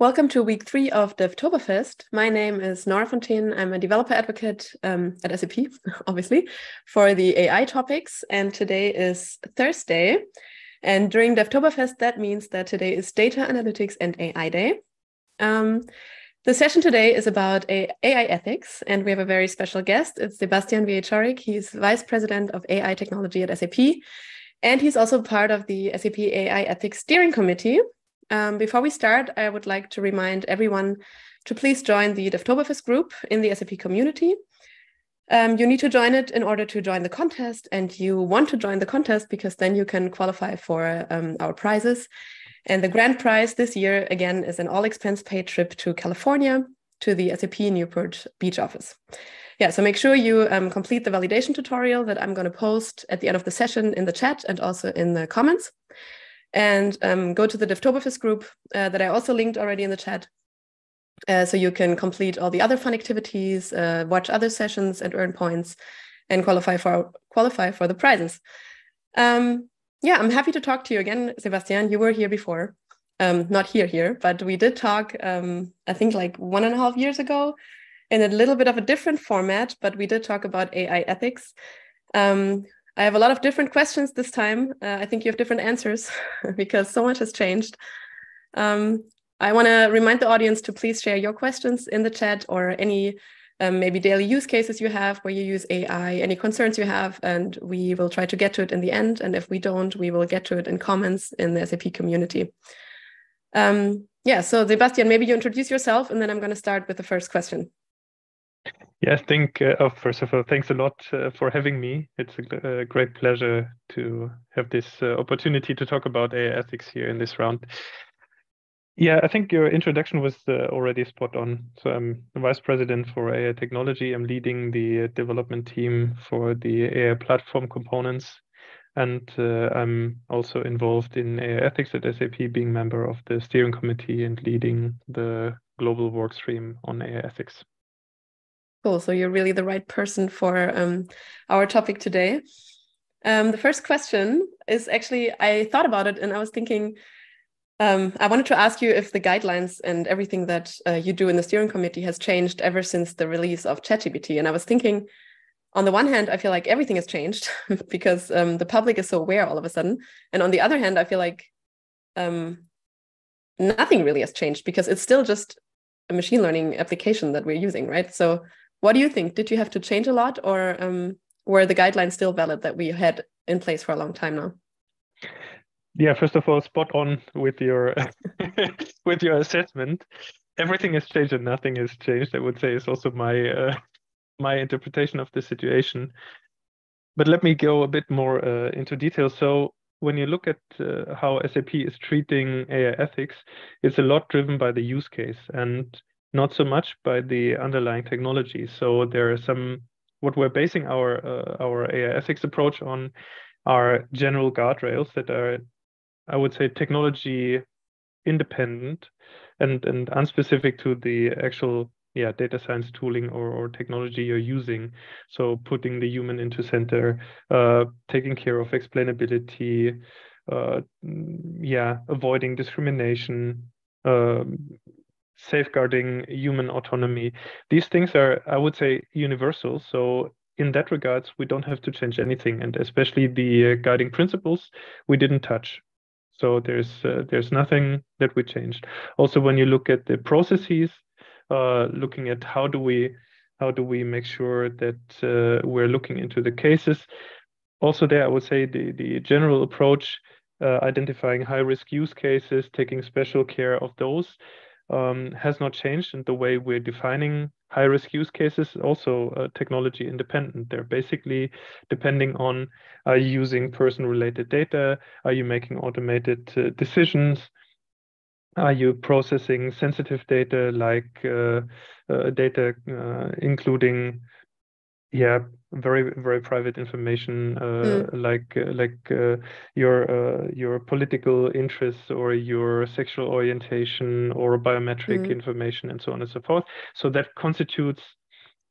Welcome to week three of Devtoberfest. My name is Nora von Thenen. I'm a developer advocate um, at SAP, obviously, for the AI topics. And today is Thursday. And during Devtoberfest, that means that today is Data Analytics and AI Day. Um, the session today is about AI ethics, and we have a very special guest. It's Sebastian Wieczorek. He's Vice President of AI Technology at SAP, and he's also part of the SAP AI Ethics Steering Committee, um, before we start, I would like to remind everyone to please join the Devtoberfest group in the SAP community. Um, you need to join it in order to join the contest, and you want to join the contest because then you can qualify for um, our prizes. And the grand prize this year, again, is an all expense paid trip to California to the SAP Newport Beach office. Yeah, so make sure you um, complete the validation tutorial that I'm going to post at the end of the session in the chat and also in the comments and um, go to the Devtoberfest group uh, that I also linked already in the chat. Uh, so you can complete all the other fun activities, uh, watch other sessions, and earn points, and qualify for qualify for the prizes. Um, yeah, I'm happy to talk to you again, Sebastian. You were here before, um, not here here, but we did talk. Um, I think like one and a half years ago, in a little bit of a different format, but we did talk about AI ethics. Um, I have a lot of different questions this time. Uh, I think you have different answers because so much has changed. Um, I want to remind the audience to please share your questions in the chat or any um, maybe daily use cases you have where you use AI, any concerns you have, and we will try to get to it in the end. And if we don't, we will get to it in comments in the SAP community. Um, yeah, so Sebastian, maybe you introduce yourself and then I'm going to start with the first question. Yeah, I think, uh, oh, first of all, thanks a lot uh, for having me. It's a, a, great pleasure to have this uh, opportunity to talk about AI ethics here in this round. Yeah, I think your introduction was uh, already spot on. So I'm the vice president for AI technology. I'm leading the uh, development team for the AI platform components. And uh, I'm also involved in AI ethics at SAP, being member of the steering committee and leading the global workstream on AI ethics. Cool. So you're really the right person for um, our topic today. Um, the first question is actually, I thought about it and I was thinking, um, I wanted to ask you if the guidelines and everything that uh, you do in the steering committee has changed ever since the release of ChatGPT. And I was thinking, on the one hand, I feel like everything has changed because um, the public is so aware all of a sudden. And on the other hand, I feel like um, nothing really has changed because it's still just a machine learning application that we're using, right? So what do you think? Did you have to change a lot, or um, were the guidelines still valid that we had in place for a long time now? Yeah, first of all, spot on with your with your assessment. Everything has changed and nothing has changed. I would say is also my uh, my interpretation of the situation. But let me go a bit more uh, into detail. So when you look at uh, how SAP is treating AI ethics, it's a lot driven by the use case. And not so much by the underlying technology. So there are some what we're basing our uh, our AI ethics approach on are general guardrails that are, I would say, technology independent and and unspecific to the actual yeah data science tooling or, or technology you're using so putting the human into center uh, taking care of explainability uh, yeah avoiding discrimination um, safeguarding human autonomy. These things are, I would say, universal. So in that regards, we don't have to change anything, and especially the uh, guiding principles we didn't touch. So there's uh, there's nothing that we changed. Also, when you look at the processes, uh, looking at how do we how do we make sure that uh, we're looking into the cases. Also, there I would say the the general approach, uh, identifying high risk use cases, taking special care of those um, has not changed, and the way we're defining high risk use cases also uh, technology independent. They're basically depending on are you using person related data? Are you making automated uh, decisions? Are you processing sensitive data like uh, uh data uh, including yeah very very private information uh, mm. like uh, like uh, your uh, your political interests or your sexual orientation or biometric mm. information and so on and so forth so that constitutes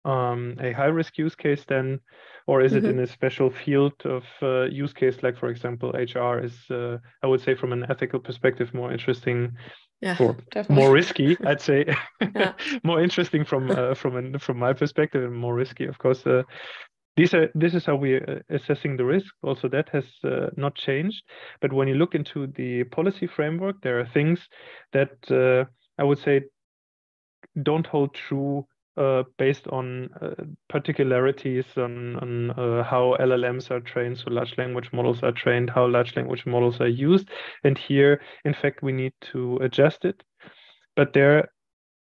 um, a high risk use case then or is mm-hmm. it in a special field of uh, use case like for example hr is uh, i would say from an ethical perspective more interesting yeah, or definitely. more risky, I'd say. more interesting from uh, from an, from my perspective, and more risky, of course. Uh, these are this is how we're uh, assessing the risk. Also, that has uh, not changed. But when you look into the policy framework, there are things that uh, I would say don't hold true uh, based on uh, particularities on, on uh, how LLMs are trained, so large language models are trained, how large language models are used. And here, in fact, we need to adjust it. But there,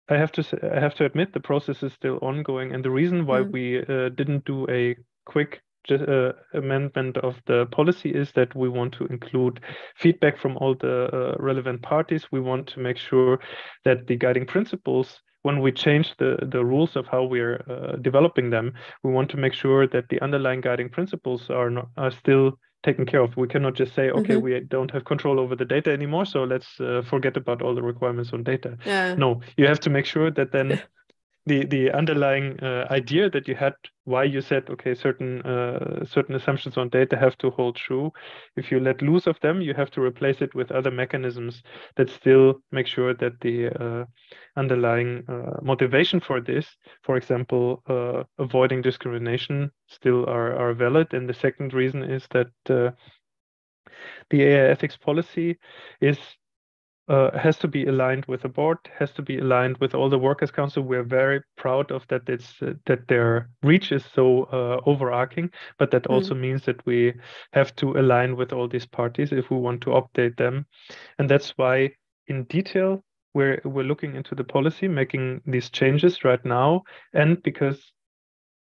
I have to say, I have to admit the process is still ongoing, and the reason why mm. we uh, didn't do a quick uh, amendment of the policy is that we want to include feedback from all the uh, relevant parties. We want to make sure that the guiding principles when we change the, the rules of how we're uh, developing them, we want to make sure that the underlying guiding principles are not, are still taken care of. We cannot just say, okay, mm-hmm. we don't have control over the data anymore, so let's uh, forget about all the requirements on data. Yeah. No, you have to make sure that then the the underlying uh, idea that you had why you said okay certain uh, certain assumptions on data have to hold true. If you let loose of them you have to replace it with other mechanisms that still make sure that the uh, underlying uh, motivation for this for example uh, avoiding discrimination still are are valid. And the second reason is that uh, the AI ethics policy is uh, has to be aligned with the board, has to be aligned with all the workers' council. We're very proud of that. It's uh, that their reach is so uh, overarching, but that mm. also means that we have to align with all these parties if we want to update them, and that's why in detail we're we're looking into the policy, making these changes right now, and because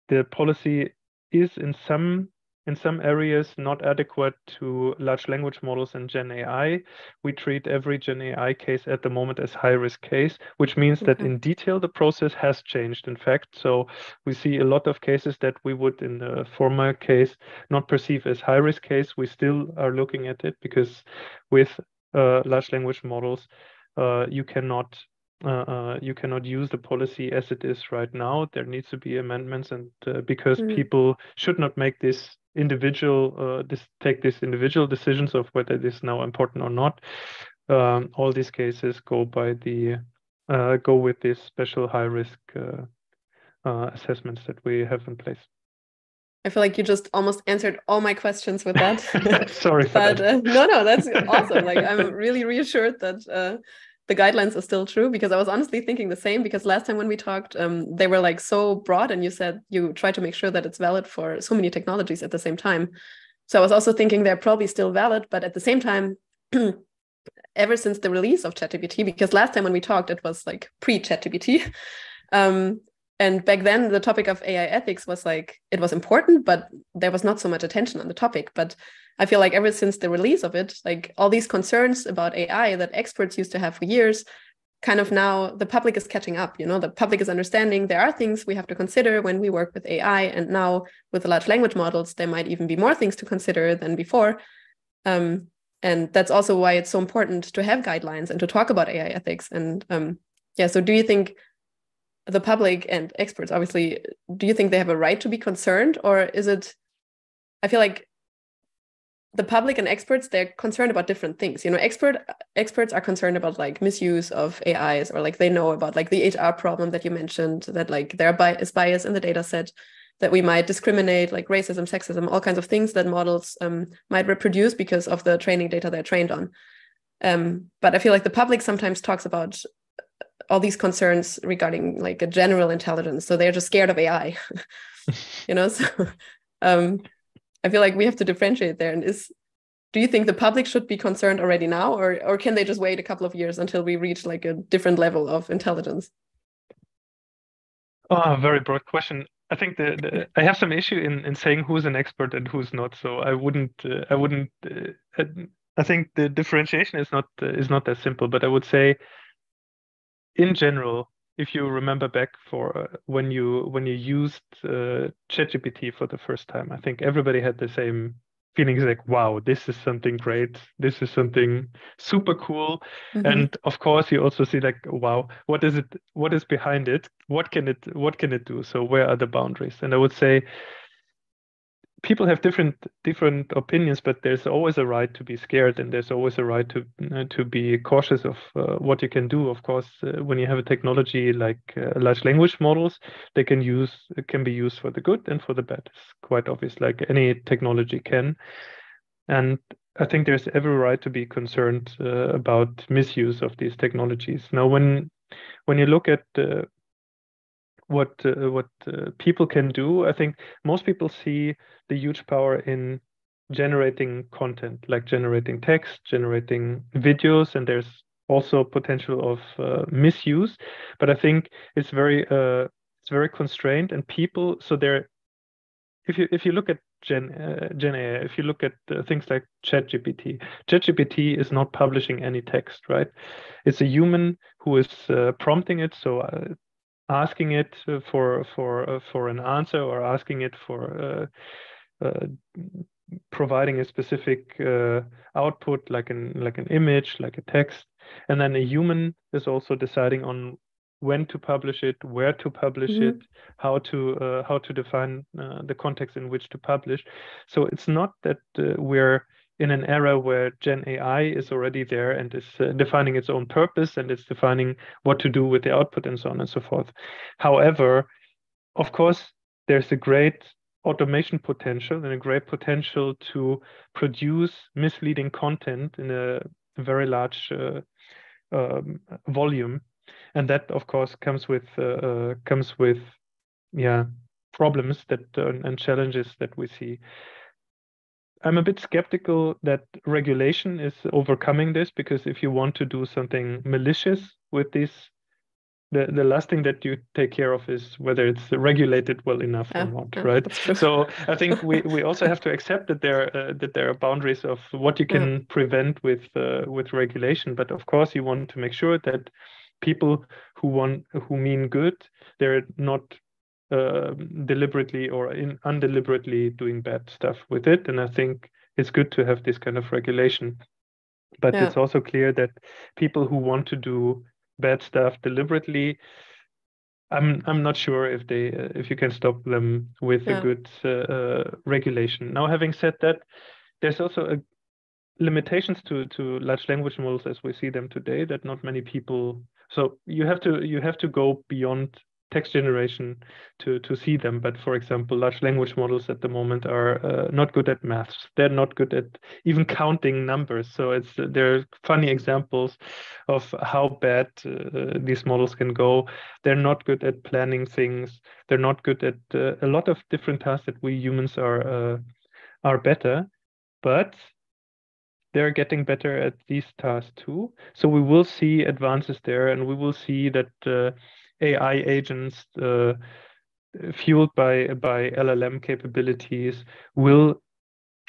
the policy is in some in some areas not adequate to large language models and Gen AI. We treat every Gen AI case at the moment as high risk case, which means okay. that in detail the process has changed. In fact, so we see a lot of cases that we would in the former case not perceive as high risk case. We still are looking at it because with uh, large language models, uh, you cannot uh, uh, you cannot use the policy as it is right now. There needs to be amendments, and uh, because mm. people should not make this individual uh, this take these individual decisions of whether it is now important or not. Um, all these cases go by the uh, go with these special high risk uh, uh, assessments that we have in place. I feel like you just almost answered all my questions with that. Sorry, but uh, no, no, that's awesome. Like I'm really reassured that uh, the guidelines are still true because I was honestly thinking the same because last time when we talked, um, they were like so broad, and you said you try to make sure that it's valid for so many technologies at the same time. So I was also thinking they're probably still valid, but at the same time, ever since the release of ChatGPT, because last time when we talked, it was like pre ChatGPT. Um, and back then, the topic of AI ethics was like, it was important, but there was not so much attention on the topic. But I feel like ever since the release of it, like all these concerns about AI that experts used to have for years, kind of now the public is catching up. You know, the public is understanding there are things we have to consider when we work with AI. And now with the large language models, there might even be more things to consider than before. Um, and that's also why it's so important to have guidelines and to talk about AI ethics. And um, yeah, so do you think the public and experts, obviously, do you think they have a right to be concerned, or is it? I feel like the public and experts they're concerned about different things you know expert experts are concerned about like misuse of ais or like they know about like the hr problem that you mentioned that like there is bias in the data set that we might discriminate like racism sexism all kinds of things that models um, might reproduce because of the training data they're trained on um, but i feel like the public sometimes talks about all these concerns regarding like a general intelligence so they're just scared of ai you know so um, I feel like we have to differentiate there. And is do you think the public should be concerned already now, or or can they just wait a couple of years until we reach like a different level of intelligence? Oh, very broad question. I think the, the, I have some issue in, in saying who's an expert and who's not. So I wouldn't uh, I wouldn't uh, I think the differentiation is not uh, is not that simple. But I would say, in general, if you remember back for uh, when you when you used uh, ChatGPT for the first time, I think everybody had the same feelings like, "Wow, this is something great. This is something super cool." Mm-hmm. And of course, you also see like, "Wow, what is it? What is behind it? What can it? What can it do?" So where are the boundaries? And I would say people have different different opinions, but there's always a right to be scared, and there's always a right to uh, to be cautious of uh, what you can do. Of course, uh, when you have a technology like uh, large language models, they can use can be used for the good and for the bad. It's quite obvious, like any technology can. And I think there's every right to be concerned uh, about misuse of these technologies. Now, when when you look at uh, what uh, what uh, people can do, I think most people see the huge power in generating content, like generating text, generating videos, and there's also potential of uh, misuse. But I think it's very uh, it's very constrained, and people so they're if you if you look at Gen uh, Gen AI, if you look at uh, things like ChatGPT, ChatGPT is not publishing any text, right? It's a human who is uh, prompting it, so uh, asking it for for uh, for an answer or asking it for uh, uh, providing a specific uh, output like an like an image like a text and then a human is also deciding on when to publish it where to publish mm-hmm. it how to uh, how to define uh, the context in which to publish so it's not that we're in an era where Gen AI is already there and is uh, defining its own purpose and it's defining what to do with the output and so on and so forth. However, of course, there's a great automation potential and a great potential to produce misleading content in a very large uh, um, volume, and that, of course, comes with uh, uh comes with yeah problems that uh, and challenges that we see. I'm a bit skeptical that regulation is overcoming this because if you want to do something malicious with this, the, the last thing that you take care of is whether it's regulated well enough yeah, or not, yeah, right? So I think we, we also have to accept that there uh, that there are boundaries of what you can yeah. prevent with uh, with regulation. But of course, you want to make sure that people who want who mean good, they're not uh, deliberately or in undeliberately doing bad stuff with it. And I think it's good to have this kind of regulation. But yeah. it's also clear that people who want to do bad stuff deliberately, I'm I'm not sure if they uh, if you can stop them with yeah. a good uh, uh, regulation. Now, having said that, there's also a limitations to to large language models as we see them today that not many people so you have to you have to go beyond text generation to to see them. But for example large language models at the moment are uh, not good at maths. They're not good at even counting numbers. So it's uh, there are funny examples of how bad uh, these models can go. They're not good at planning things. They're not good at uh, a lot of different tasks that we humans are uh, are better but they're getting better at these tasks too. So we will see advances there and we will see that uh, AI agents uh, fueled by by LLM capabilities will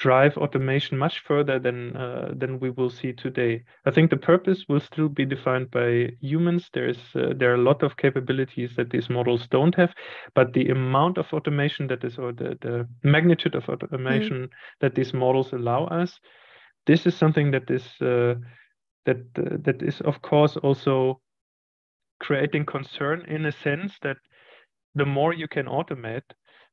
drive automation much further than uh, than we will see today. I think the purpose will still be defined by humans. There's uh, there are a lot of capabilities that these models don't have, but the amount of automation that is or the, the magnitude of automation mm. that these models allow us, this is something that is uh, that uh, that is of course also creating concern in a sense that the more you can automate,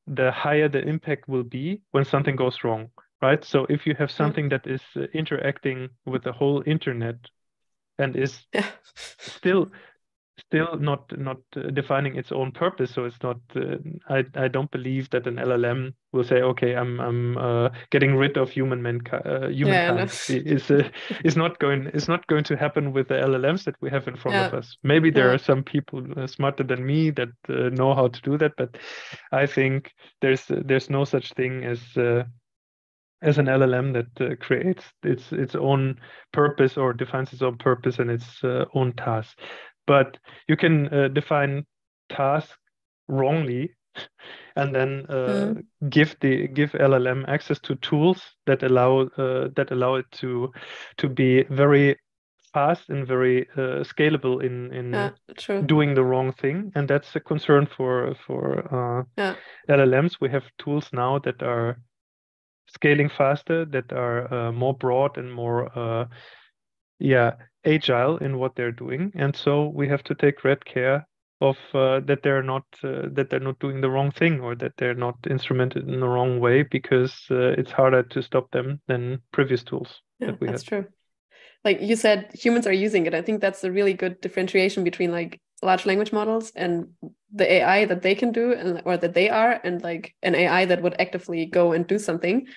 the higher the impact will be when something goes wrong, right? So if you have something that is uh, interacting with the whole internet and is still still not not uh, defining its own purpose so it's not uh, i i don't believe that an llm will say okay i'm i'm uh, getting rid of human mankind uh, humankind yeah, no. is uh, is not going is not going to happen with the llms that we have in front yeah. of us maybe there yeah. are some people uh, smarter than me that know how to do that but i think there's there's no such thing as as an LLM that uh, creates its its own purpose or defines its own purpose and its uh, own tasks but you can uh, define tasks wrongly and then uh, mm. give the give LLM access to tools that allow uh, that allow it to to be very fast and very uh, scalable in in yeah, doing the wrong thing and that's a concern for for uh, yeah. LLMs we have tools now that are scaling faster that are uh, more broad and more yeah agile in what they're doing. And so we have to take great care of uh, that they're not uh, that they're not doing the wrong thing or that they're not instrumented in the wrong way because uh, it's harder to stop them than previous tools yeah, that we have. that's had. true like you said humans are using it i think that's a really good differentiation between like large language models and the ai that they can do and or that they are and like an ai that would actively go and do something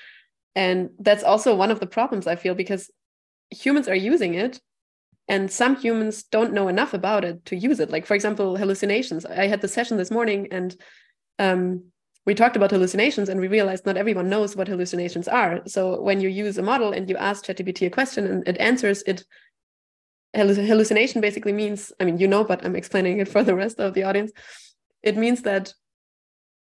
and that's also one of the problems i feel because humans are using it and some humans don't know enough about it to use it. Like for example hallucinations. I had the session this morning and um, we talked about hallucinations and we realized not everyone knows what hallucinations are. So when you use a model and you ask chatgpt a question and it answers it hallucination basically means i mean you know but i'm explaining it for the rest of the audience. It means that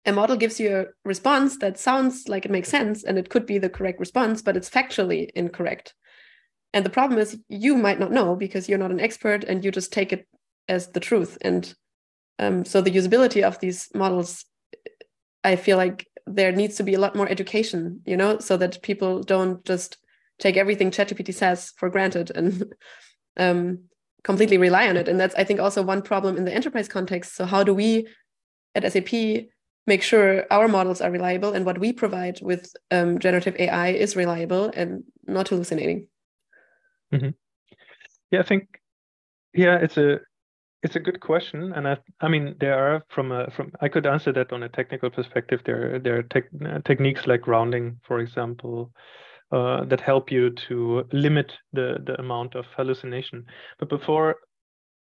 a model gives you a response that sounds like it makes sense and it could be the correct response but it's factually incorrect and the problem is you might not know because you're not an expert and you just take it as the truth. And um, so the usability of these models, I feel like there needs to be a lot more education, you know, so that people don't just take everything ChatGPT says for granted and um, completely rely on it. And that's, I think, also one problem in the enterprise context. So how do we at SAP make sure our models are reliable and what we provide with um, generative AI is reliable and not hallucinating? Mm-hmm. Yeah, I think yeah, it's a it's a good question, and I I mean there are from a from I could answer that on a technical perspective. There there are tech, techniques like grounding, for example, uh, that help you to limit the the amount of hallucination. But before,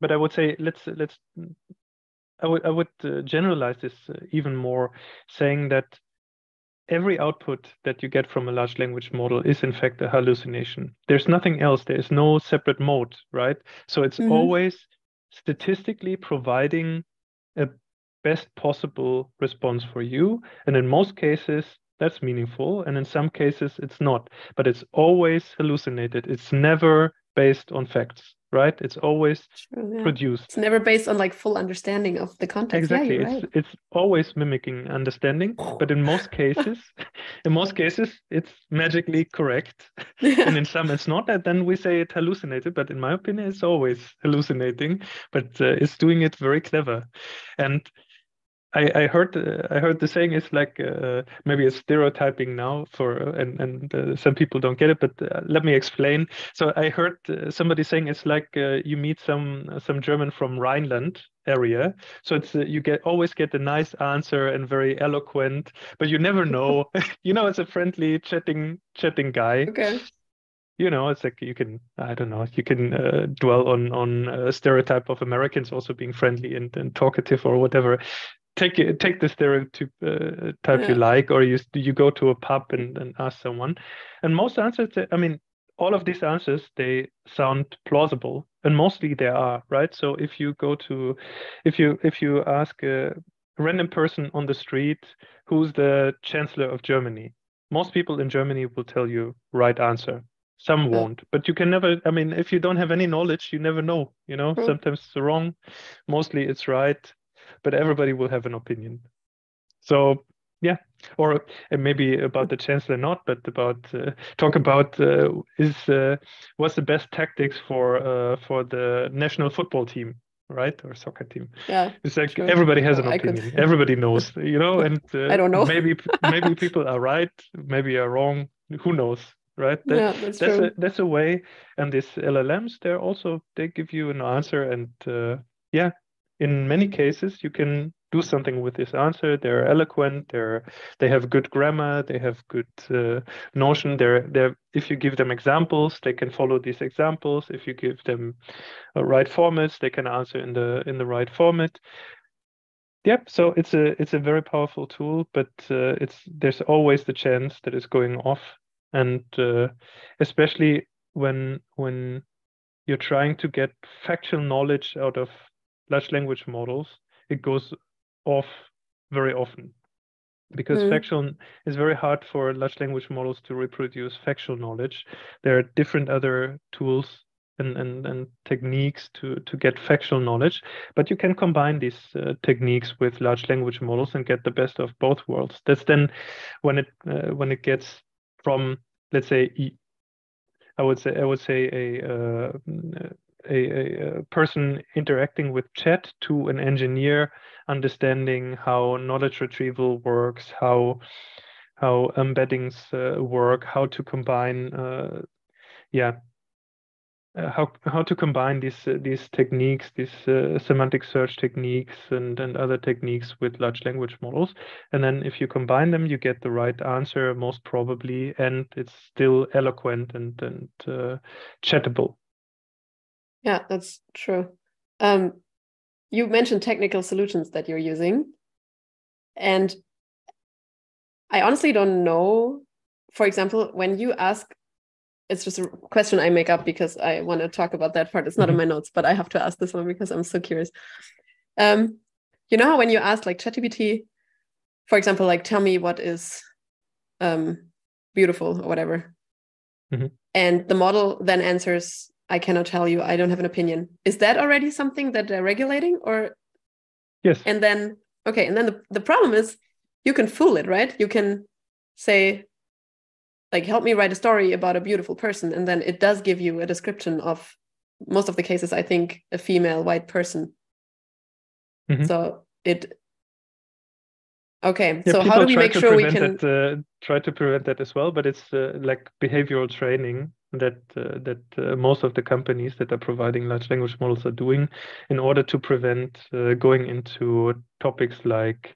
but I would say let's let's I would I would uh, generalize this uh, even more, saying that every output that you get from a large language model is in fact a hallucination. There's nothing else. There is no separate mode, right? So it's mm-hmm. always statistically providing a best possible response for you. And in most cases, that's meaningful. And in some cases, it's not. But it's always hallucinated. It's never based on facts right? It's always True, yeah. produced. It's never based on like full understanding of the context. Exactly. Yeah, it's right. it's always mimicking understanding, but in most cases, in most cases, it's magically correct. Yeah. And in some it's not. And then we say it hallucinated, but in my opinion, it's always hallucinating, but uh, it's doing it very clever. And I, I heard uh, I heard the saying is like uh, maybe a stereotyping now for and and uh, some people don't get it, but uh, let me explain. So I heard uh, somebody saying it's like uh, you meet some some German from Rhineland area, so it's you get always get a nice answer and very eloquent, but you never know. you know, it's a friendly chatting chatting guy. Okay you know it's like you can i don't know you can uh, dwell on on a stereotype of americans also being friendly and, and talkative or whatever take take the stereotype uh, type yeah. you like, or you you go to a pub and, and ask someone, and most answers, I mean, all of these answers they sound plausible, and mostly they are right. So if you go to, if you if you ask a random person on the street who's the chancellor of Germany, most people in Germany will tell you right answer. Some won't, but you can never. I mean, if you don't have any knowledge, you never know. You know, mm. sometimes it's wrong, mostly it's right but everybody will have an opinion. So yeah, or maybe about the chancellor not, but about uh, talk about uh, is uh, what's the best tactics for uh, for the national football team, right, or soccer team? Yeah, it's like sure. everybody has an opinion. Everybody knows, you know, and uh, I don't know. maybe maybe people are right, maybe are wrong. Who knows? right that, yeah, that's, that's a that's a way and these llms they're also they give you an answer and uh, yeah in many cases you can do something with this answer. They're eloquent they're they have good grammar they have good uh, notion. They're they're if you give them examples they can follow these examples. If you give them a right formats they can answer in the in the right format. Yep so it's a it's a very powerful tool but uh, it's there's always the chance that it's going off. And uh, especially when when you're trying to get factual knowledge out of large language models, it goes off very often because mm. factual is very hard for large language models to reproduce factual knowledge. There are different other tools and, and, and techniques to, to get factual knowledge, but you can combine these uh, techniques with large language models and get the best of both worlds. That's then when it uh, when it gets from let's say I would say I would say a uh, a, a, person interacting with chat to an engineer understanding how knowledge retrieval works, how how embeddings uh, work, how to combine, uh, yeah, uh, how how to combine these uh, these techniques, these uh, semantic search techniques, and and other techniques with large language models. And then if you combine them, you get the right answer most probably, and it's still eloquent and and uh, chattable. Yeah, that's true. Um, you mentioned technical solutions that you're using, and I honestly don't know. For example, when you ask it's just a question I make up because I want to talk about that part. It's not mm-hmm. in my notes, but I have to ask this one because I'm so curious. Um, you know how when you ask like ChatGPT, for example, like tell me what is um, beautiful or whatever, mm-hmm. and the model then answers, "I cannot tell you. I don't have an opinion." Is that already something that they're regulating, or yes? And then okay, and then the the problem is you can fool it, right? You can say like help me write a story about a beautiful person and then it does give you a description of most of the cases i think a female white person mm-hmm. so it okay yeah, so how do we make sure we can that, uh, try to prevent that as well but it's uh, like behavioral training that uh, that uh, most of the companies that are providing large language models are doing in order to prevent uh, going into topics like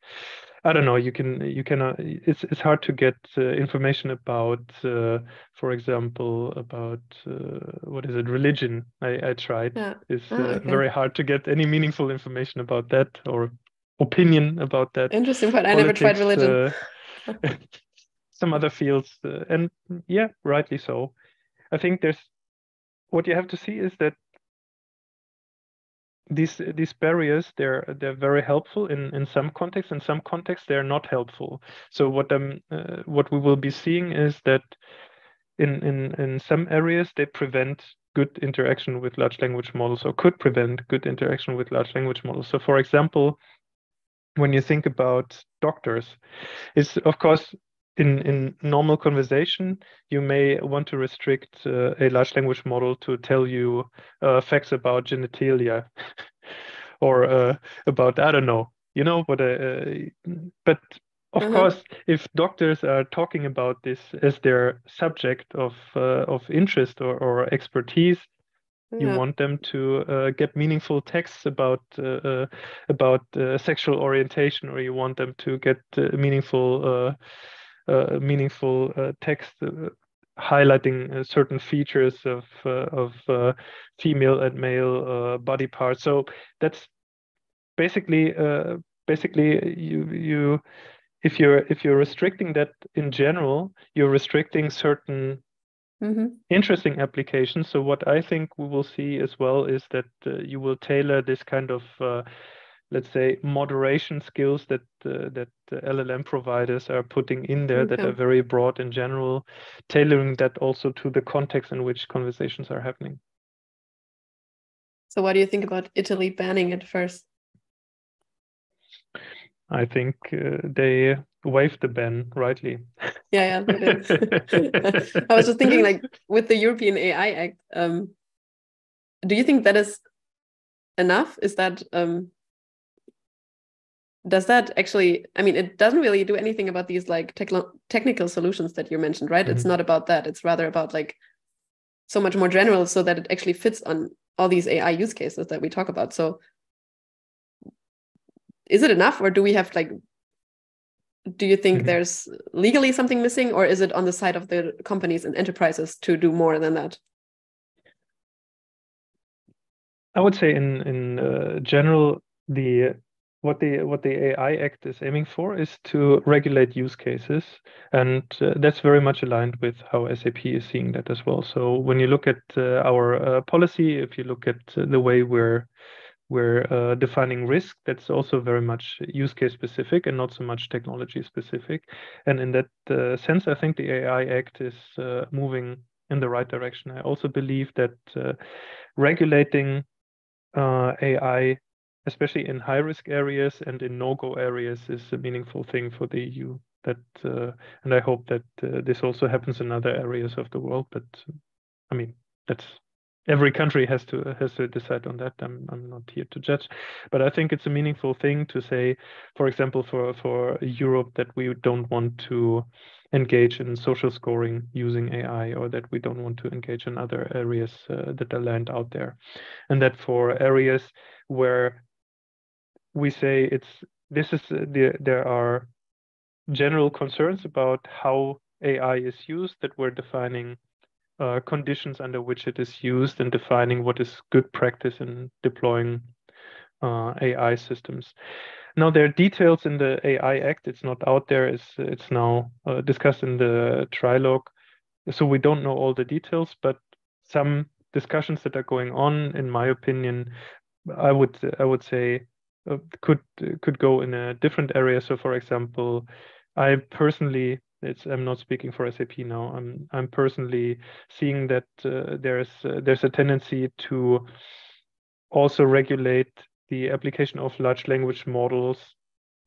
I don't know. You can you can. Uh, it's it's hard to get uh, information about, uh, for example, about uh, what is it? Religion. I I tried. Yeah. It's oh, okay. very hard to get any meaningful information about that or opinion about that. Interesting but I never tried religion. some other fields, and yeah, rightly so. I think there's what you have to see is that these these barriers they're they're very helpful in in some contexts. In some contexts they're not helpful. So what um uh, what we will be seeing is that in in in some areas they prevent good interaction with large language models or could prevent good interaction with large language models. So for example when you think about doctors is of course in in normal conversation, you may want to restrict uh, a large language model to tell you uh, facts about genitalia, or uh, about I don't know, you know what. Uh, but of mm-hmm. course, if doctors are talking about this as their subject of uh, of interest or, or expertise, you want them to uh, get meaningful texts about uh, uh, about sexual orientation, or you want them to get meaningful uh, meaningful uh, text uh, highlighting certain features of of female and male body parts. So that's basically basically you you if you're if you're restricting that in general, you're restricting certain Mm-hmm. interesting applications. So what I think we will see as well is that uh, you will tailor this kind of uh, let's say moderation skills that uh, that LLM providers are putting in there okay. that are very broad in general, tailoring that also to the context in which conversations are happening. So, what do you think about Italy banning it first? I think uh, they waived the ban rightly. Yeah, yeah, I was just thinking, like, with the European AI Act, um, do you think that is enough? Is that um, does that actually i mean it doesn't really do anything about these like technical solutions that you mentioned right mm-hmm. it's not about that it's rather about like so much more general so that it actually fits on all these ai use cases that we talk about so is it enough or do we have like do you think mm-hmm. there's legally something missing or is it on the side of the companies and enterprises to do more than that i would say in in uh, general the what the what the AI Act is aiming for is to regulate use cases, and uh, that's very much aligned with how SAP is seeing that as well. So when you look at uh, our uh, policy, if you look at uh, the way we're we're uh, defining risk, that's also very much use case specific and not so much technology specific. And in that uh, sense, I think the AI Act is moving in the right direction. I also believe that regulating AI especially in high risk areas and in no go areas, is a meaningful thing for the EU. That uh, and I hope that uh, this also happens in other areas of the world. But I mean, that's every country has to has to decide on that. I'm I'm not here to judge, but I think it's a meaningful thing to say, for example, for for Europe that we don't want to engage in social scoring using AI, or that we don't want to engage in other areas uh, that are land out there, and that for areas where we say it's this is the, there are general concerns about how AI is used that we're defining uh, conditions under which it is used and defining what is good practice in deploying uh, AI systems. Now there are details in the AI Act. It's not out there. It's it's now uh, discussed in the trilogue, so we don't know all the details. But some discussions that are going on, in my opinion, I would I would say uh, could could go in a different area. So, for example, I personally it's I'm not speaking for SAP now. I'm I'm personally seeing that uh, there's uh, there's a tendency to also regulate the application of large language models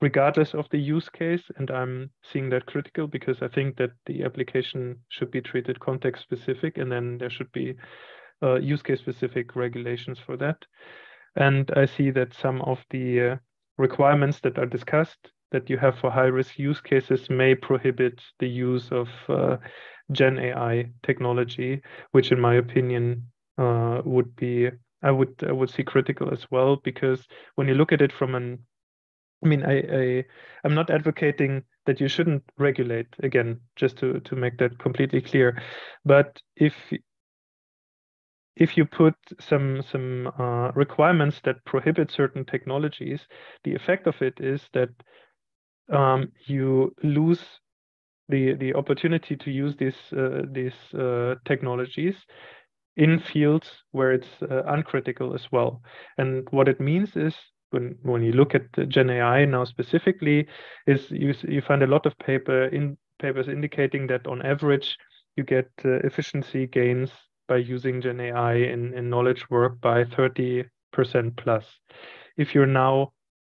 regardless of the use case and i'm seeing that critical because i think that the application should be treated context specific and then there should be uh, use case specific regulations for that and i see that some of the uh, requirements that are discussed that you have for high risk use cases may prohibit the use of uh, Gen AI technology, which, in my opinion, uh, would be I would I would see critical as well. Because when you look at it from an I mean I, I I'm not advocating that you shouldn't regulate again just to to make that completely clear. But if if you put some some uh, requirements that prohibit certain technologies, the effect of it is that um, you lose the the opportunity to use these uh, these uh, technologies in fields where it's uh, uncritical as well. And what it means is when when you look at Gen AI now specifically, is you you find a lot of paper in papers indicating that on average you get uh, efficiency gains by using Gen AI in, in knowledge work by 30% plus. If you're now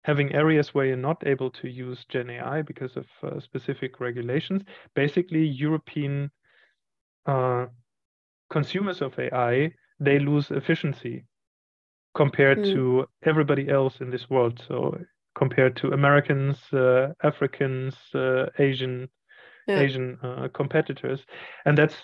having areas where you're not able to use Gen AI because of uh, specific regulations, basically European uh, consumers of AI they lose efficiency compared mm. to everybody else in this world. So compared to Americans, uh, Africans, uh, Asian yeah. Asian uh, competitors, and that's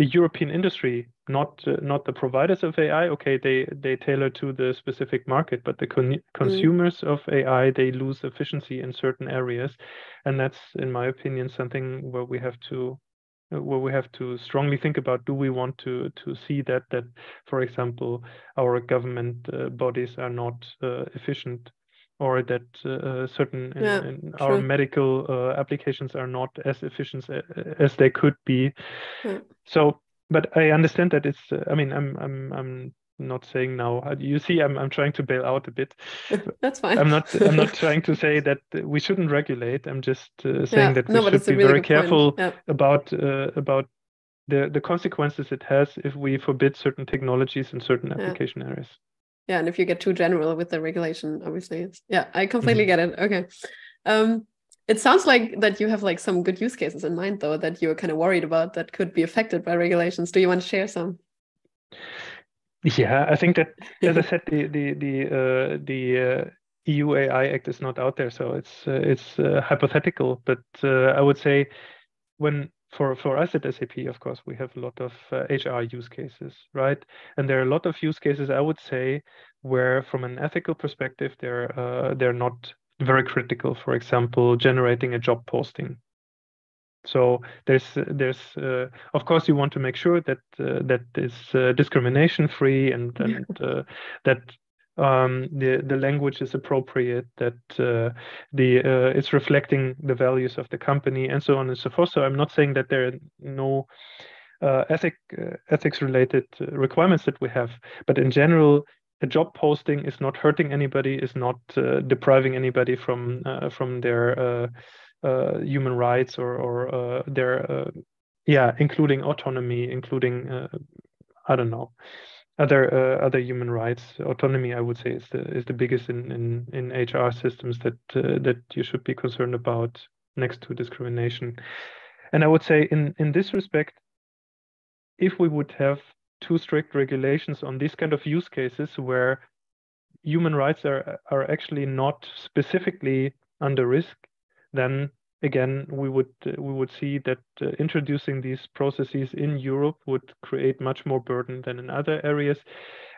the European industry, not uh, not the providers of AI. Okay, they they tailor to the specific market, but the con- mm. consumers of AI they lose efficiency in certain areas, and that's, in my opinion, something where we have to uh, where we have to strongly think about do we want to to see that that for example our government uh, bodies are not uh, efficient or that uh, certain uh, yeah, in, our medical uh, applications are not as efficient as they could be. Yeah. So, but I understand that it's. Uh, I mean, I'm I'm I'm not saying now. You see, I'm I'm trying to bail out a bit. That's fine. I'm not I'm not trying to say that we shouldn't regulate. I'm just uh, saying yeah. that we no, should be really very careful about uh, about the the consequences it has if we forbid certain technologies in certain application areas yeah and if you get too general with the regulation obviously it's yeah i completely mm-hmm. get it okay um it sounds like that you have like some good use cases in mind though that you're kind of worried about that could be affected by regulations do you want to share some yeah i think that as i said the the the uh, the uh, EU AI Act is not out there, so it's uh, it's uh, hypothetical. But uh, I would say when for for us at SAP, of course, we have a lot of uh, HR use cases, right? And there are a lot of use cases, I would say, where from an ethical perspective, they're uh, they're not very critical. For example, generating a job posting. So there's there's uh, of course you want to make sure that uh, that is uh, discrimination free and and uh, that um, the the language is appropriate, that uh, the uh, it's reflecting the values of the company, and so on and so forth. So I'm not saying that there are no uh, ethic uh, ethics related requirements that we have, but in general, a job posting is not hurting anybody, is not uh, depriving anybody from uh, from their human rights or or their yeah, including autonomy, including I don't know other uh, other human rights autonomy i would say is the is the biggest in in, in hr systems that uh, that you should be concerned about next to discrimination. And i would say in in this respect if we would have too strict regulations on these kind of use cases where human rights are are actually not specifically under risk, then again we would uh, we would see that uh, introducing these processes in Europe would create much more burden than in other areas,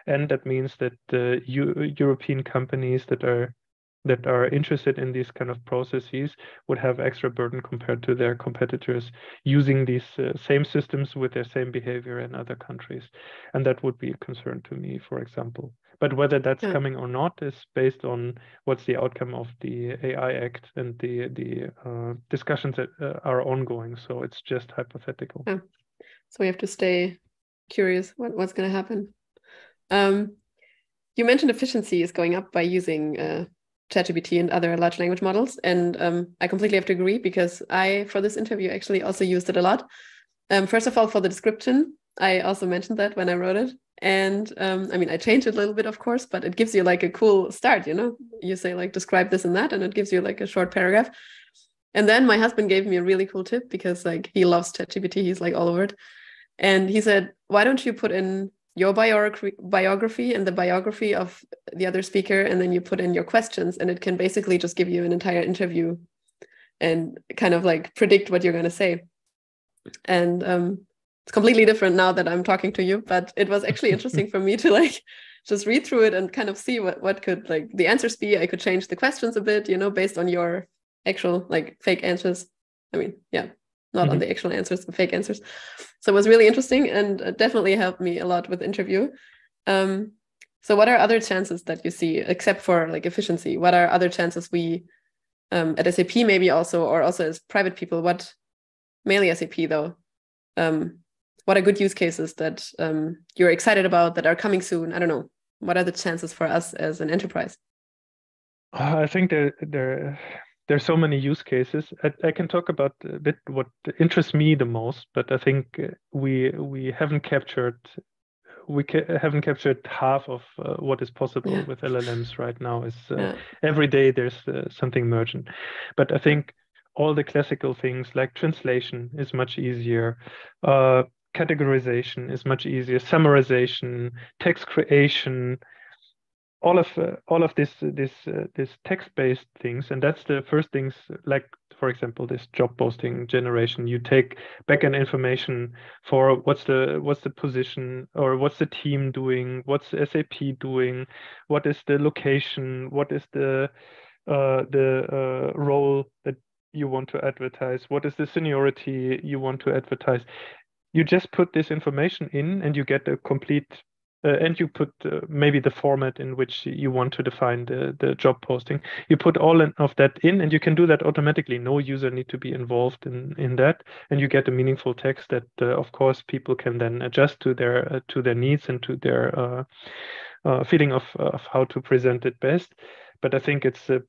and that means that uh, European companies that are that are interested in these kind of processes would have extra burden compared to their competitors using these uh, same systems with their same behavior in other countries and that would be a concern to me for example but whether that's yeah. coming or not is based on what's the outcome of the AI Act and the the uh, discussions that uh, are ongoing. So it's just hypothetical. Yeah. So we have to stay curious what, what's going to happen. Um, you mentioned efficiency is going up by using uh, ChatGPT and other large language models, and um, I completely have to agree because I, for this interview, actually also used it a lot. Um, first of all, for the description, I also mentioned that when I wrote it, and um, i mean i changed it a little bit of course but it gives you like a cool start you know? You say like describe this and that and it gives you like a short paragraph. And then my husband gave me a really cool tip because like he loves ChatGPT. He's like all over it. And he said why don't you put in your biography biography and the biography of the other speaker and then you put in your questions and it can basically just give you an entire interview and kind of like predict what you're going to say and um, it's completely different now that I'm talking to you, but it was actually interesting for me to like just read through it and kind of see what what could like the answers be. I could change the questions a bit, you know, based on your actual like fake answers. I mean, yeah, not mm-hmm. on the actual answers, the fake answers. So it was really interesting and definitely helped me a lot with interview. Um, so what are other chances that you see except for like efficiency? What are other chances we um, at SAP maybe also or also as private people? What mainly SAP though? Um, what are good use cases that um, you're excited about that are coming soon? I don't know. What are the chances for us as an enterprise? Uh, I think there there there's so many use cases. I, I, can talk about a bit what interests me the most, but I think uh, we we haven't captured we ca- haven't captured half of uh, what is possible yeah. with LLMs right now. Is uh, yeah. every day there's uh, something emergent, but I think all the classical things like translation is much easier. Uh, categorization is much easier, summarization, text creation, all of uh, all of this this uh, this text-based things, and that's the first things like for example this job posting generation. You take backend information for what's the what's the position or what's the team doing, what's SAP doing, what is the location, what is the uh, the uh, role that you want to advertise, what is the seniority you want to advertise you just put this information in and you get a complete uh, and you put uh, maybe the format in which you want to define the, the job posting. You put all of that in and you can do that automatically. No user need to be involved in in that. And you get a meaningful text that uh, of course people can then adjust to their uh, to their needs and to their uh, uh, feeling of of how to present it best. But i think it's a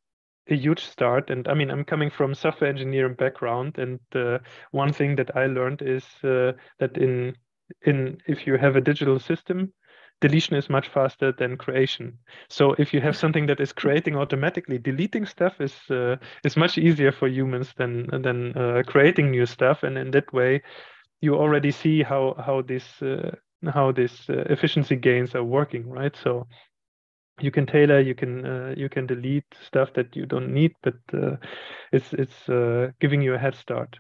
a huge start. And I mean, I'm coming from software engineering background, and one thing that I learned is that in in if you have a digital system, deletion is much faster than creation. So if you have something that is creating automatically, deleting stuff is uh, is much easier for humans than than uh, creating new stuff. And in that way, you already see how how this uh, how this uh, efficiency gains are working, right? So you can tailor you can uh, you can delete stuff that you don't need but uh, it's it's giving you a head start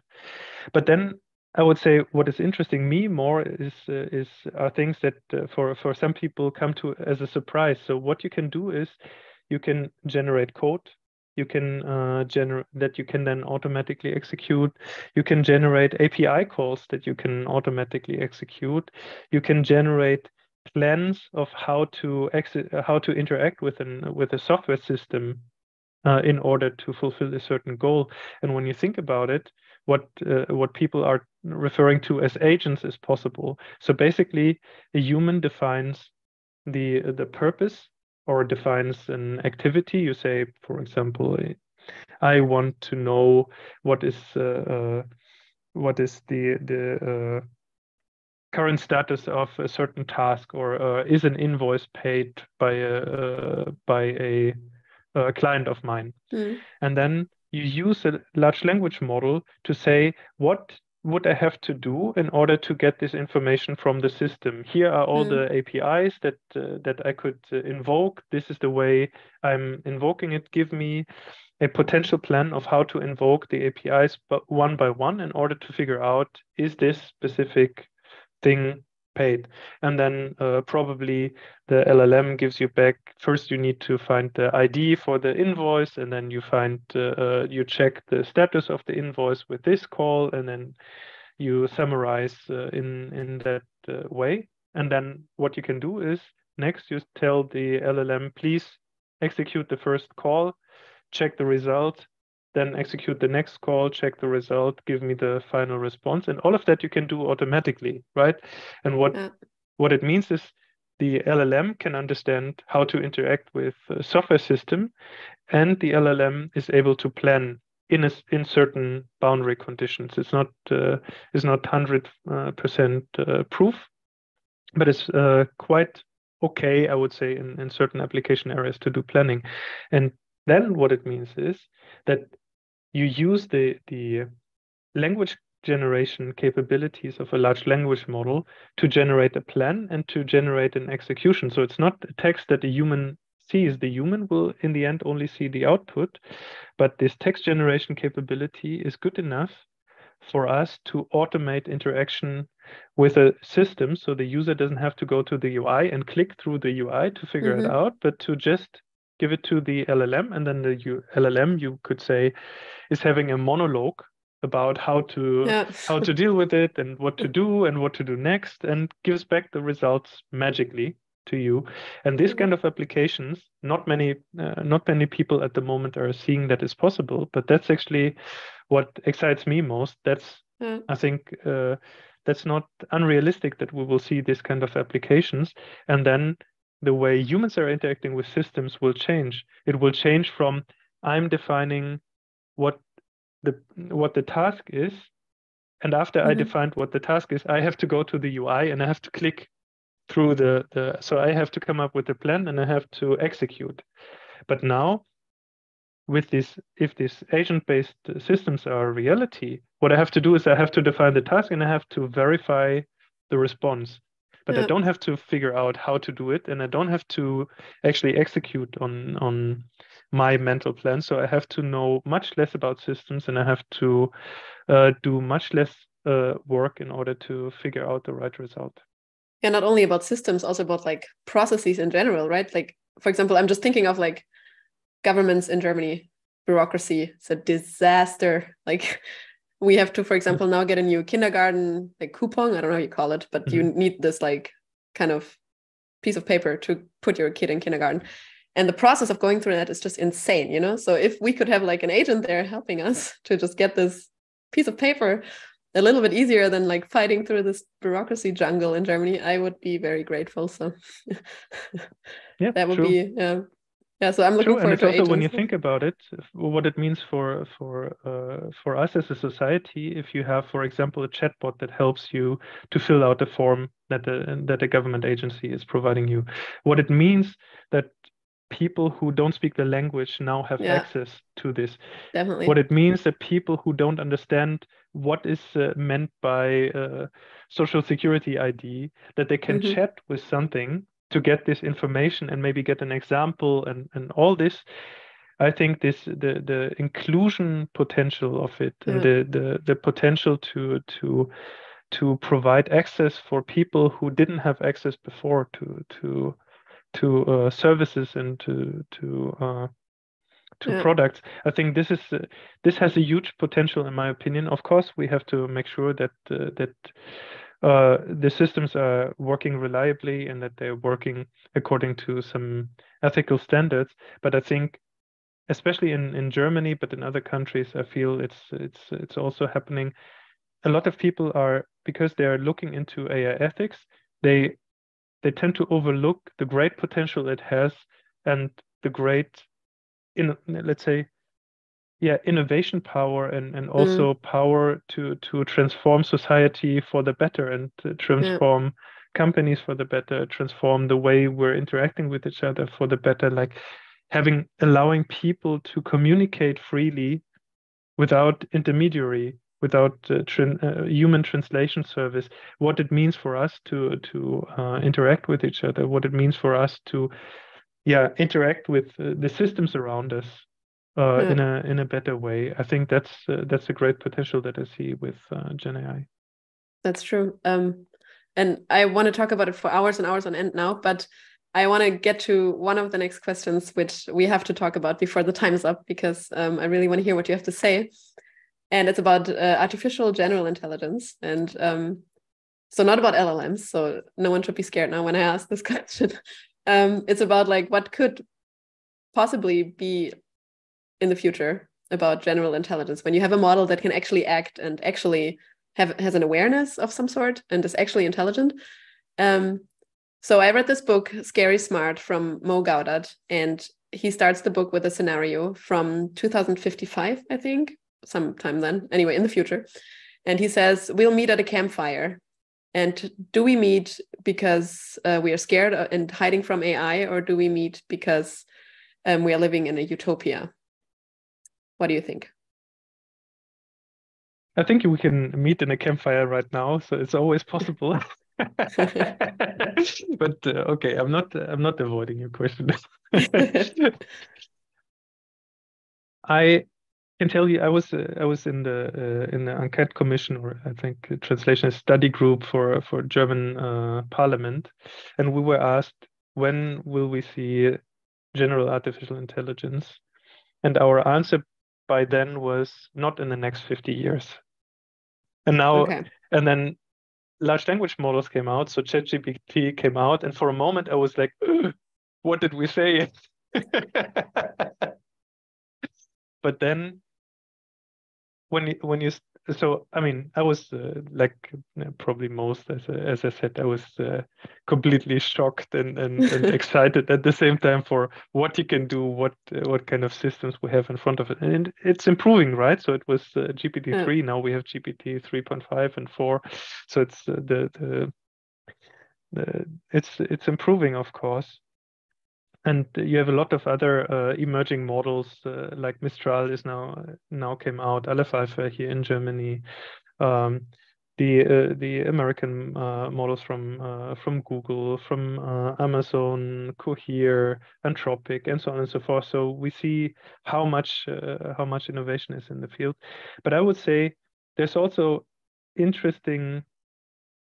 but then i would say what is interesting me more is uh, is are things that uh, for for some people come to as a surprise. So what you can do is you can generate code. You can uh, generate that you can then automatically execute. You can generate api calls that you can automatically execute. You can generate plans of how to exit, how to interact with an with a software system uh, in order to fulfill a certain goal. And when you think about it, what uh, what people are referring to as agents is possible. So basically, a human defines the the purpose or defines an activity. You say, for example, I want to know what is uh, uh what is the the uh, current status of a certain task or uh, is an invoice paid by a uh, by a, a, client of mine mm. and then you use a large language model to say what would I have to do in order to get this information from the system? Here are all mm. the APIs that uh, that I could uh, invoke. This is the way I'm invoking it. Give me a potential plan of how to invoke the APIs but one by one in order to figure out is this specific thing paid. And then uh, probably the llm gives you back first you need to find the id for the invoice and then you find uh, uh, you check the status of the invoice with this call and then you summarize uh, in in that uh, way. And then what you can do is next you tell the llm please execute the first call check the result then execute the next call, check the result, give me the final response. And all of that you can do automatically, right? And what yeah. what it means is the LLM can understand how to interact with a software system, and the LLM is able to plan in a, in certain boundary conditions. It's not uh, it's not hundred uh, percent uh, proof, but it's uh, quite okay, I would say, in, in certain application areas to do planning. And then what it means is that you use the the language generation capabilities of a large language model to generate a plan and to generate an execution. So it's not a text that a human sees. The human will, in the end, only see the output. But this text generation capability is good enough for us to automate interaction with a system so the user doesn't have to go to the UI and click through the UI to figure mm-hmm. it out, but to just give it to the LLM, and then the U- LLM you could say is having a monologue about how to yeah. how to deal with it and what to do and what to do next, and gives back the results magically to you. And this kind of applications, not many uh, not many people at the moment are seeing that is possible, but that's actually what excites me most. That's yeah. I think. Uh, that's not unrealistic that we will see this kind of applications and then the way humans are interacting with systems will change. It will change from I'm defining what the what the task is, and after mm-hmm. I defined what the task is, I have to go to the UI and I have to click through the, the so I have to come up with a plan and I have to execute. But now with this if these agent-based systems are a reality, what I have to do is I have to define the task and I have to verify the response but yeah. I don't have to figure out how to do it, and I don't have to actually execute on on my mental plan. So I have to know much less about systems, and I have to uh, do much less uh, work in order to figure out the right result. Yeah, not only about systems, also about like processes in general, right? Like, for example, I'm just thinking of like governments in Germany, bureaucracy. It's a disaster. Like we have to for example now get a new kindergarten like coupon i don't know how you call it but mm-hmm. you need this like kind of piece of paper to put your kid in kindergarten. And the process of going through that is just insane you know? So if we could have like an agent there helping us to just get this piece of paper a little bit easier than like fighting through this bureaucracy jungle in germany i would be very grateful so. Yeah that would true. be yeah yeah so i'm looking True, and it's also when you think about it what it means for for uh, for us as a society if you have for example a chatbot that helps you to fill out a form that the that a government agency is providing you what it means that people who don't speak the language now have yeah. access to this definitely what it means that people who don't understand what is uh, meant by uh, social security id that they can mm-hmm. chat with something to get this information and maybe get an example and, and all this i think this the the inclusion potential of it yeah. and the, the the potential to to to provide access for people who didn't have access before to to to uh, services and to to uh, to yeah. products i think this is uh, this has a huge potential in my opinion of course we have to make sure that uh, that uh, the systems are working reliably and that they're working according to some ethical standards. But I think, especially in, in Germany, but in other countries, I feel it's it's it's also happening. A lot of people are because they are looking into AI ethics, they they tend to overlook the great potential it has and the great in let's say yeah innovation power and and also mm. power to to transform society for the better and transform yeah. companies for the better transform the way we're interacting with each other for the better like having allowing people to communicate freely without intermediary without uh, uh, human translation service, what it means for us to to uh, interact with each other, what it means for us to, yeah, interact with uh, the systems around us uh, yeah. in a in a better way. I think that's uh, that's a great potential that I see with Gen AI. That's true. Um, and I want to talk about it for hours and hours on end now, but I want to get to one of the next questions, which we have to talk about before the time's up, because um, I really want to hear what you have to say. And it's about uh, artificial general intelligence. And um, so, not about LLMs. So, no one should be scared now when I ask this question. um, it's about like what could possibly be in the future about general intelligence when you have a model that can actually act and actually have has an awareness of some sort and is actually intelligent. Um, so I read this book, Scary Smart, from Mo Gawdat, and he starts the book with a scenario from 2055, I think, sometime then, anyway, in the future. And he says, We'll meet at a campfire. And do we meet because uh, we are scared and hiding from AI, or do we meet because um, we are living in a utopia? What do you think? I think we can meet in a campfire right now, so it's always possible. but uh, okay, I'm not. I'm not avoiding your question. I can tell you, I was uh, I was in the uh, in the enquete commission, or I think translation study group for for German uh, Parliament, and we were asked when will we see general artificial intelligence, and our answer by then was not in the next 50 years. And now, okay. and then large language models came out, so ChatGPT came out, and for a moment I was like, "What did we say?" but then, when you, when you so I mean I was uh, like probably most as as I said I was uh, completely shocked and and, and excited at the same time for what you can do what uh, what kind of systems we have in front of it. And it's improving right? So it was uh, GPT three yeah. now we have GPT three point five and four. So it's uh, the the the it's it's improving of course and you have a lot of other uh, emerging models uh, like Mistral is now now came out, Aleph Alpha here in Germany, um, the uh, the American uh, models from uh, from Google, from uh, Amazon, Cohere, Anthropic, and so on and so forth. So we see how much how much innovation is in the field, but I would say there's also interesting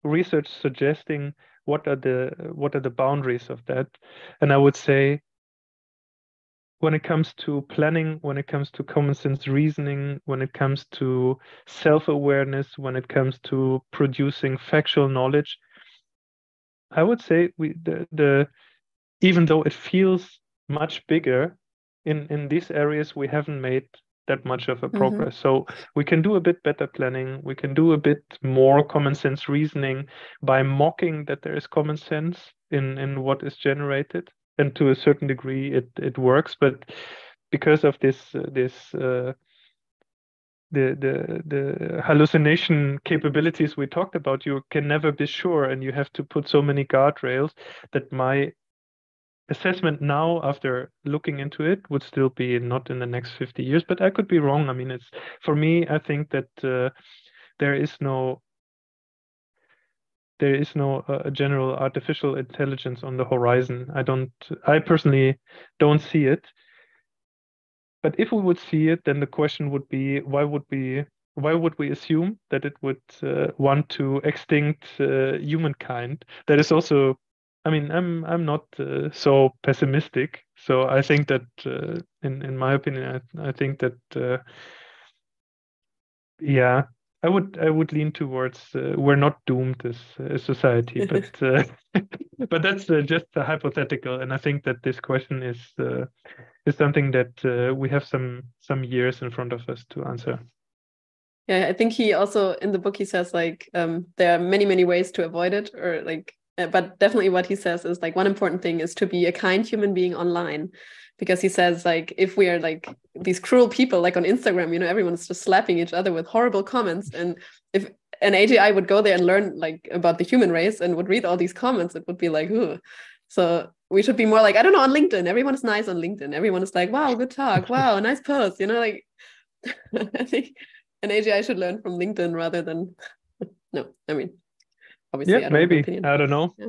research suggesting what are the what are the boundaries of that? And i would say when it comes to planning when it comes to common sense reasoning when it comes to self-awareness when it comes to producing factual knowledge i would say we the, the even though it feels much bigger in in these areas we haven't made that much of a mm-hmm. progress. Mm-hmm. So we can do a bit better planning. We can do a bit more common sense reasoning by mocking that there is common sense in in what is generated, and to a certain degree it it works. But because of this uh, this uh, the the the hallucination capabilities we talked about, you can never be sure, and you have to put so many guardrails that my assessment now after looking into it would still be not in the next 50 years but i could be wrong. I mean it's for me i think that uh, there is no there is no uh, general artificial intelligence on the horizon. I don't i personally don't see it. But if we would see it then the question would be why would we why would we assume that it would uh, want to extinct uh, humankind? That is also I mean, I'm I'm not uh, so pessimistic. So I think that, uh, in in my opinion, I, I think that, uh, yeah, I would I would lean towards uh, we're not doomed as a society, but uh, but that's uh, just a hypothetical, and I think that this question is is something that we have some some years in front of us to answer. Yeah, I think he also in the book he says like um, there are many many ways to avoid it, or like Uh, but definitely what he says is like one important thing is to be a kind human being online because he says like if we are like these cruel people like on instagram you know everyone's just slapping each other with horrible comments. And if an agi would go there and learn like about the human race and would read all these comments it would be like so we should be more like i don't know on linkedin everyone is nice on linkedin. Everyone is like wow good talk. Wow nice post you know like i think an AGI should learn from LinkedIn rather than no. I mean, obviously, yeah, maybe I don't know.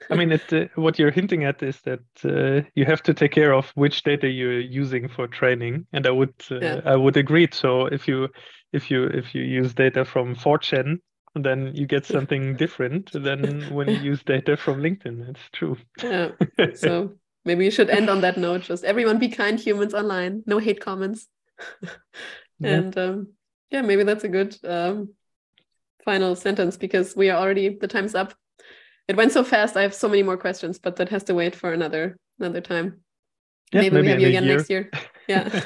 Yeah. I mean, it, uh, what you're hinting at is that uh, you have to take care of which data you're using for training, and I would uh, yeah. I would agree. So if you if you if you use data from 4chan, then you get something different than when you use data from LinkedIn. It's true. Yeah. So maybe you should end on that note. Just everyone be kind humans online. No hate comments. and um, yeah, maybe that's a good um, final sentence because we are already the time's up it went so fast. I have so many more questions, but that has to wait for another another time. Yeah, maybe, maybe we have you again year. next year. Yeah.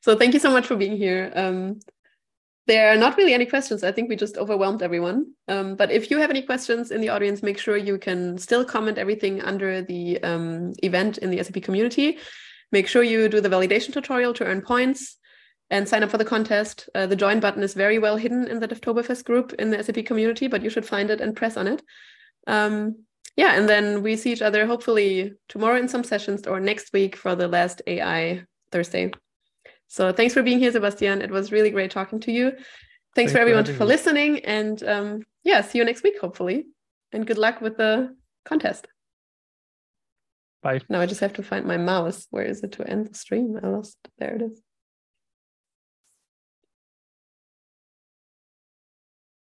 so thank you so much for being here. Um, there are not really any questions. I think we just overwhelmed everyone. Um, but if you have any questions in the audience, make sure you can still comment everything under the um, event in the SAP community. Make sure you do the validation tutorial to earn points and sign up for the contest. Uh, the join button is very well hidden in the Devtoberfest group in the SAP community, but you should find it and press on it um, yeah, and then we see each other hopefully tomorrow in some sessions or next week for the last AI Thursday. So thanks for being here, Sebastian. It was really great talking to you. Thanks, thanks for everyone for, for listening. And um, yeah, see you next week, hopefully. And good luck with the contest. Bye. Now I just have to find my mouse. Where is it to end the stream? I lost. There it is.